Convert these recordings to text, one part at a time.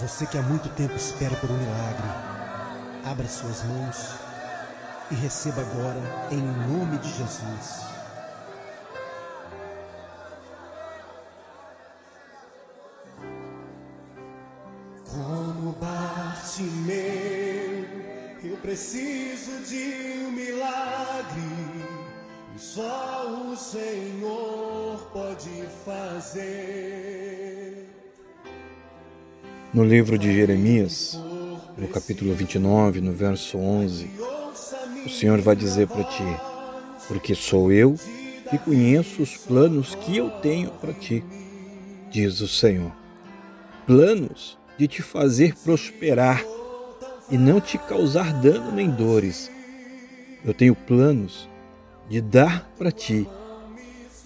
Você que há muito tempo espera por um milagre, abra suas mãos e receba agora em nome de Jesus. Como Bartimeu, eu preciso de um milagre e só o Senhor pode fazer. No livro de Jeremias, no capítulo 29, no verso 11, o Senhor vai dizer para ti: Porque sou eu que conheço os planos que eu tenho para ti, diz o Senhor. Planos de te fazer prosperar e não te causar dano nem dores. Eu tenho planos de dar para ti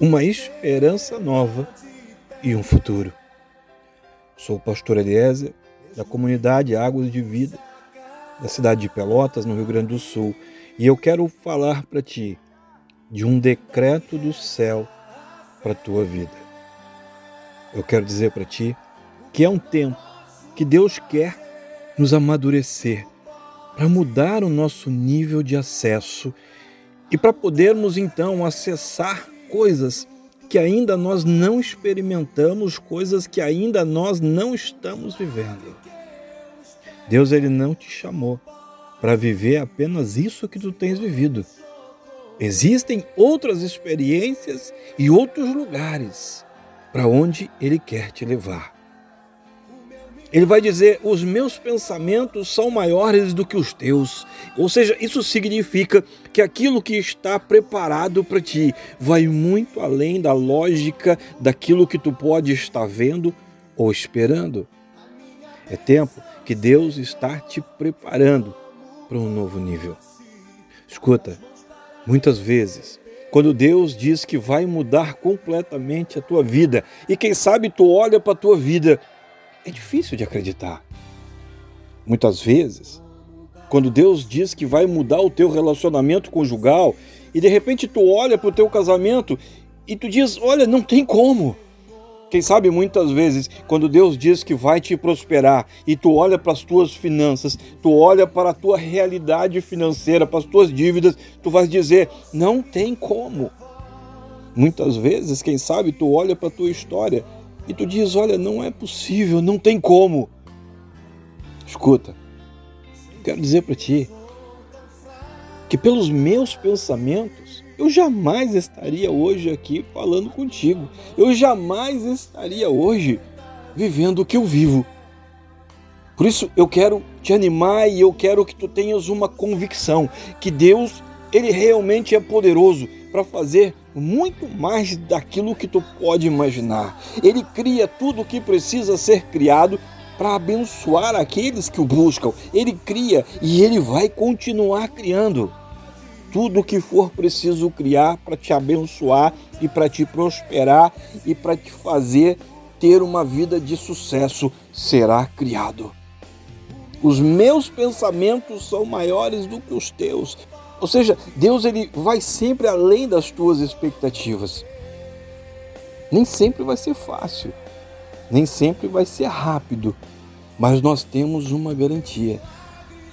uma esperança nova e um futuro. Sou o pastor Eliezer, da comunidade Águas de Vida, da cidade de Pelotas, no Rio Grande do Sul, e eu quero falar para ti de um decreto do céu para a tua vida. Eu quero dizer para ti que é um tempo que Deus quer nos amadurecer para mudar o nosso nível de acesso e para podermos então acessar coisas que ainda nós não experimentamos, coisas que ainda nós não estamos vivendo. Deus ele não te chamou para viver apenas isso que tu tens vivido. Existem outras experiências e outros lugares para onde ele quer te levar. Ele vai dizer: Os meus pensamentos são maiores do que os teus. Ou seja, isso significa que aquilo que está preparado para ti vai muito além da lógica daquilo que tu pode estar vendo ou esperando. É tempo que Deus está te preparando para um novo nível. Escuta, muitas vezes, quando Deus diz que vai mudar completamente a tua vida, e quem sabe tu olha para a tua vida é difícil de acreditar. Muitas vezes, quando Deus diz que vai mudar o teu relacionamento conjugal e de repente tu olha para o teu casamento e tu diz: Olha, não tem como. Quem sabe muitas vezes, quando Deus diz que vai te prosperar e tu olha para as tuas finanças, tu olha para a tua realidade financeira, para as tuas dívidas, tu vais dizer: Não tem como. Muitas vezes, quem sabe, tu olha para a tua história e tu diz: Olha, não é possível, não tem como. Escuta, quero dizer para ti que pelos meus pensamentos eu jamais estaria hoje aqui falando contigo. Eu jamais estaria hoje vivendo o que eu vivo. Por isso eu quero te animar e eu quero que tu tenhas uma convicção que Deus, ele realmente é poderoso para fazer muito mais daquilo que tu pode imaginar. Ele cria tudo o que precisa ser criado para abençoar aqueles que o buscam. Ele cria e ele vai continuar criando tudo o que for preciso criar para te abençoar e para te prosperar e para te fazer ter uma vida de sucesso será criado. Os meus pensamentos são maiores do que os teus. Ou seja, Deus ele vai sempre além das tuas expectativas. Nem sempre vai ser fácil, nem sempre vai ser rápido, mas nós temos uma garantia.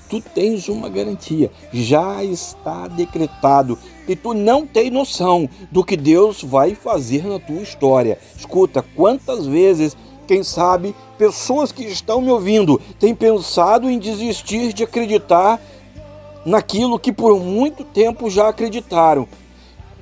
Tu tens uma garantia, já está decretado e tu não tem noção do que Deus vai fazer na tua história. Escuta, quantas vezes, quem sabe, pessoas que estão me ouvindo têm pensado em desistir de acreditar naquilo que por muito tempo já acreditaram.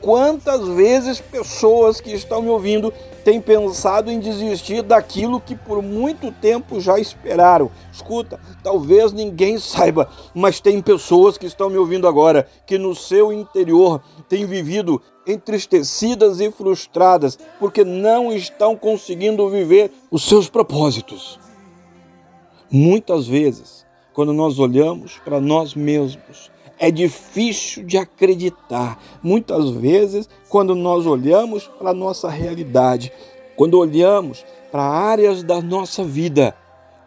Quantas vezes pessoas que estão me ouvindo têm pensado em desistir daquilo que por muito tempo já esperaram? Escuta, talvez ninguém saiba, mas tem pessoas que estão me ouvindo agora que no seu interior têm vivido entristecidas e frustradas porque não estão conseguindo viver os seus propósitos. Muitas vezes quando nós olhamos para nós mesmos. É difícil de acreditar. Muitas vezes, quando nós olhamos para a nossa realidade, quando olhamos para áreas da nossa vida,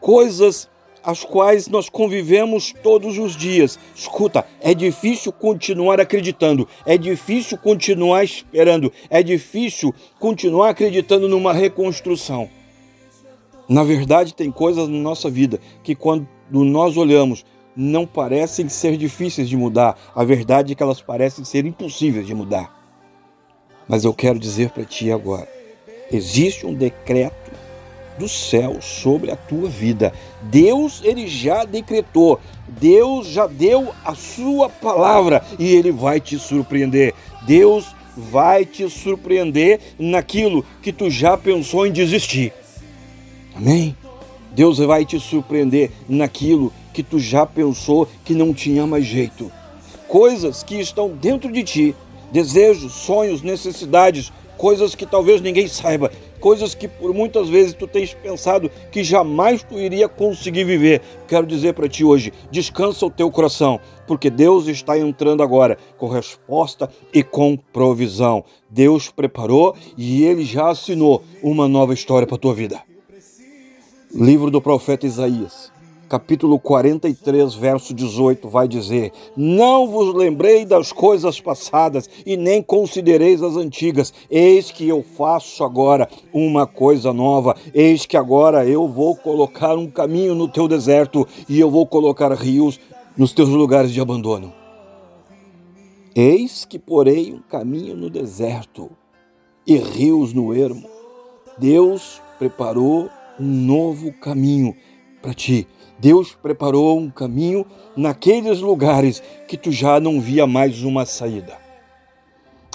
coisas as quais nós convivemos todos os dias. Escuta, é difícil continuar acreditando, é difícil continuar esperando, é difícil continuar acreditando numa reconstrução. Na verdade, tem coisas na nossa vida que quando nós olhamos não parecem ser difíceis de mudar. A verdade é que elas parecem ser impossíveis de mudar. Mas eu quero dizer para ti agora: existe um decreto do céu sobre a tua vida. Deus ele já decretou, Deus já deu a sua palavra e ele vai te surpreender. Deus vai te surpreender naquilo que tu já pensou em desistir. Amém? Deus vai te surpreender naquilo que tu já pensou que não tinha mais jeito. Coisas que estão dentro de ti, desejos, sonhos, necessidades, coisas que talvez ninguém saiba, coisas que por muitas vezes tu tens pensado que jamais tu iria conseguir viver. Quero dizer para ti hoje, descansa o teu coração, porque Deus está entrando agora com resposta e com provisão. Deus preparou e ele já assinou uma nova história para tua vida. Livro do profeta Isaías, capítulo 43, verso 18, vai dizer: Não vos lembrei das coisas passadas e nem considereis as antigas. Eis que eu faço agora uma coisa nova. Eis que agora eu vou colocar um caminho no teu deserto e eu vou colocar rios nos teus lugares de abandono. Eis que porei um caminho no deserto e rios no ermo. Deus preparou um novo caminho para ti. Deus preparou um caminho naqueles lugares que tu já não via mais uma saída.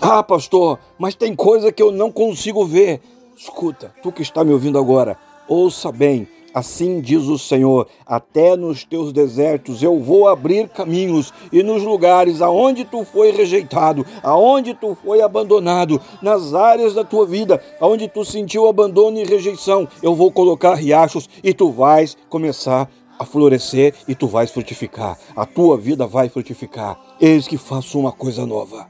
Ah, pastor, mas tem coisa que eu não consigo ver. Escuta, tu que está me ouvindo agora, ouça bem Assim diz o Senhor: até nos teus desertos eu vou abrir caminhos, e nos lugares aonde tu foi rejeitado, aonde tu foi abandonado, nas áreas da tua vida, aonde tu sentiu abandono e rejeição, eu vou colocar riachos e tu vais começar a florescer e tu vais frutificar. A tua vida vai frutificar. Eis que faço uma coisa nova.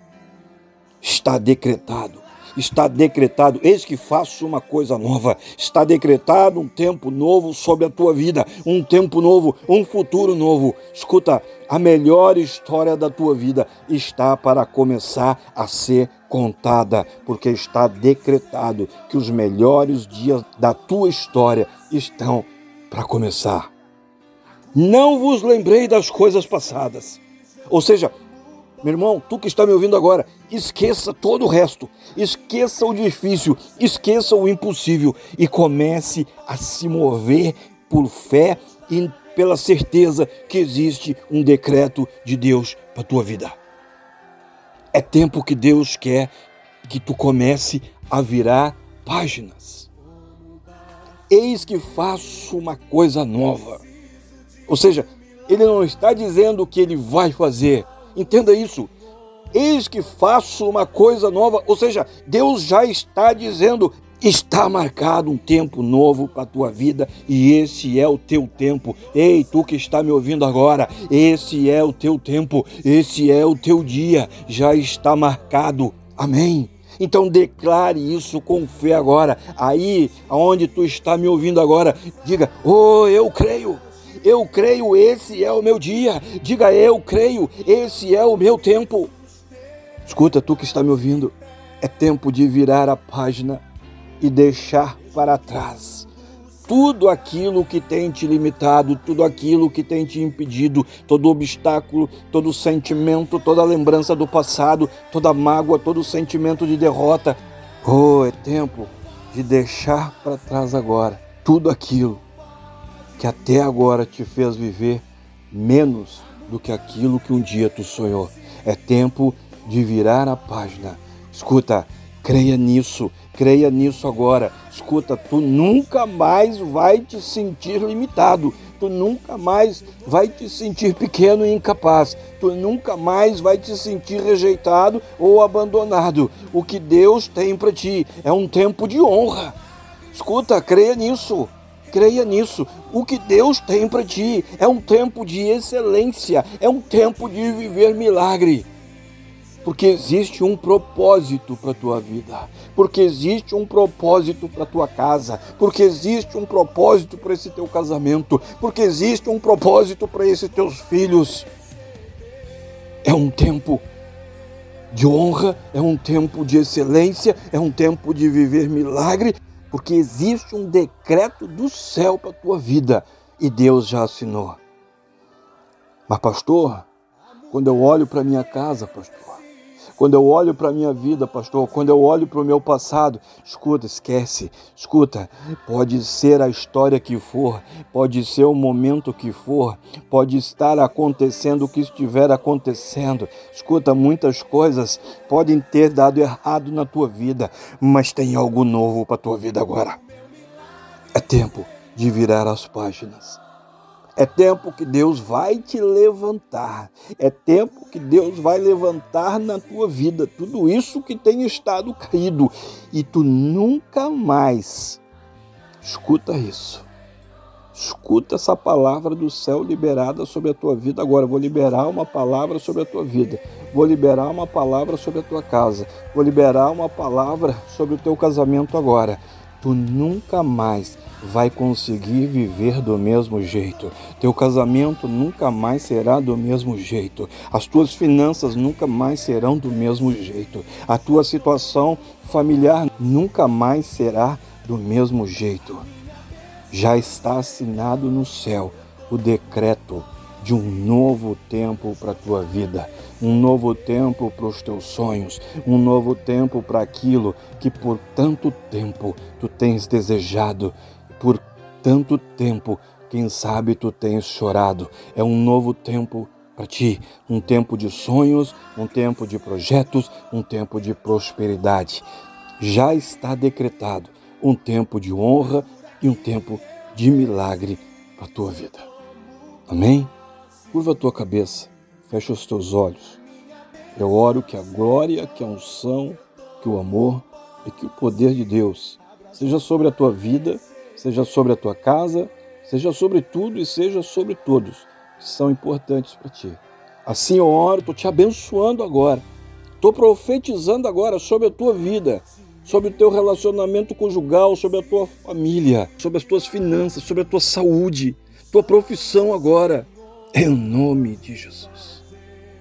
Está decretado está decretado, eis que faço uma coisa nova, está decretado um tempo novo sobre a tua vida, um tempo novo, um futuro novo. Escuta, a melhor história da tua vida está para começar a ser contada, porque está decretado que os melhores dias da tua história estão para começar. Não vos lembrei das coisas passadas. Ou seja, meu irmão, tu que está me ouvindo agora, esqueça todo o resto, esqueça o difícil, esqueça o impossível e comece a se mover por fé e pela certeza que existe um decreto de Deus para a tua vida. É tempo que Deus quer que tu comece a virar páginas. Eis que faço uma coisa nova. Ou seja, ele não está dizendo o que ele vai fazer, Entenda isso. Eis que faço uma coisa nova, ou seja, Deus já está dizendo: está marcado um tempo novo para a tua vida e esse é o teu tempo. Ei, tu que está me ouvindo agora, esse é o teu tempo, esse é o teu dia, já está marcado. Amém. Então declare isso com fé agora. Aí, aonde tu está me ouvindo agora, diga: "Oh, eu creio". Eu creio, esse é o meu dia. Diga, eu creio, esse é o meu tempo. Escuta, tu que está me ouvindo, é tempo de virar a página e deixar para trás tudo aquilo que tem te limitado, tudo aquilo que tem te impedido, todo obstáculo, todo sentimento, toda lembrança do passado, toda mágoa, todo sentimento de derrota. Oh, é tempo de deixar para trás agora tudo aquilo que até agora te fez viver menos do que aquilo que um dia tu sonhou. É tempo de virar a página. Escuta, creia nisso, creia nisso agora. Escuta, tu nunca mais vai te sentir limitado. Tu nunca mais vai te sentir pequeno e incapaz. Tu nunca mais vai te sentir rejeitado ou abandonado. O que Deus tem para ti é um tempo de honra. Escuta, creia nisso. Creia nisso. O que Deus tem para ti é um tempo de excelência, é um tempo de viver milagre. Porque existe um propósito para a tua vida, porque existe um propósito para a tua casa, porque existe um propósito para esse teu casamento, porque existe um propósito para esses teus filhos. É um tempo de honra, é um tempo de excelência, é um tempo de viver milagre porque existe um decreto do céu para a tua vida e Deus já assinou. Mas, pastor, quando eu olho para minha casa, pastor, quando eu olho para a minha vida, pastor, quando eu olho para o meu passado, escuta, esquece, escuta, pode ser a história que for, pode ser o momento que for, pode estar acontecendo o que estiver acontecendo. Escuta, muitas coisas podem ter dado errado na tua vida, mas tem algo novo para a tua vida agora. É tempo de virar as páginas. É tempo que Deus vai te levantar. É tempo que Deus vai levantar na tua vida tudo isso que tem estado caído e tu nunca mais escuta isso. Escuta essa palavra do céu liberada sobre a tua vida agora. Vou liberar uma palavra sobre a tua vida. Vou liberar uma palavra sobre a tua casa. Vou liberar uma palavra sobre o teu casamento agora. Tu nunca mais vai conseguir viver do mesmo jeito. Teu casamento nunca mais será do mesmo jeito. As tuas finanças nunca mais serão do mesmo jeito. A tua situação familiar nunca mais será do mesmo jeito. Já está assinado no céu o decreto de um novo tempo para a tua vida, um novo tempo para os teus sonhos, um novo tempo para aquilo que por tanto tempo tu tens desejado por tanto tempo, quem sabe tu tens chorado. É um novo tempo para ti, um tempo de sonhos, um tempo de projetos, um tempo de prosperidade. Já está decretado um tempo de honra e um tempo de milagre para a tua vida. Amém? Curva a tua cabeça, fecha os teus olhos. Eu oro que a glória, que a unção, que o amor e que o poder de Deus seja sobre a tua vida seja sobre a tua casa, seja sobre tudo e seja sobre todos que são importantes para ti. Assim eu oro, estou te abençoando agora, estou profetizando agora sobre a tua vida, sobre o teu relacionamento conjugal, sobre a tua família, sobre as tuas finanças, sobre a tua saúde, tua profissão agora, em nome de Jesus.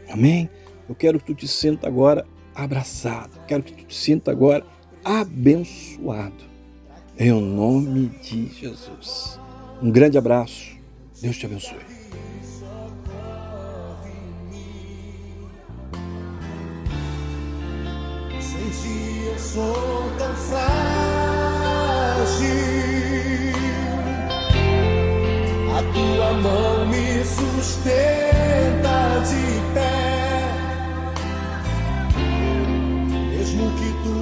Amém? Eu quero que tu te sinta agora abraçado, quero que tu te sinta agora abençoado. Em nome de Jesus. Um grande abraço. Deus te abençoe. Sou tão frágil. Tua mão me sustenta de pé, mesmo que tu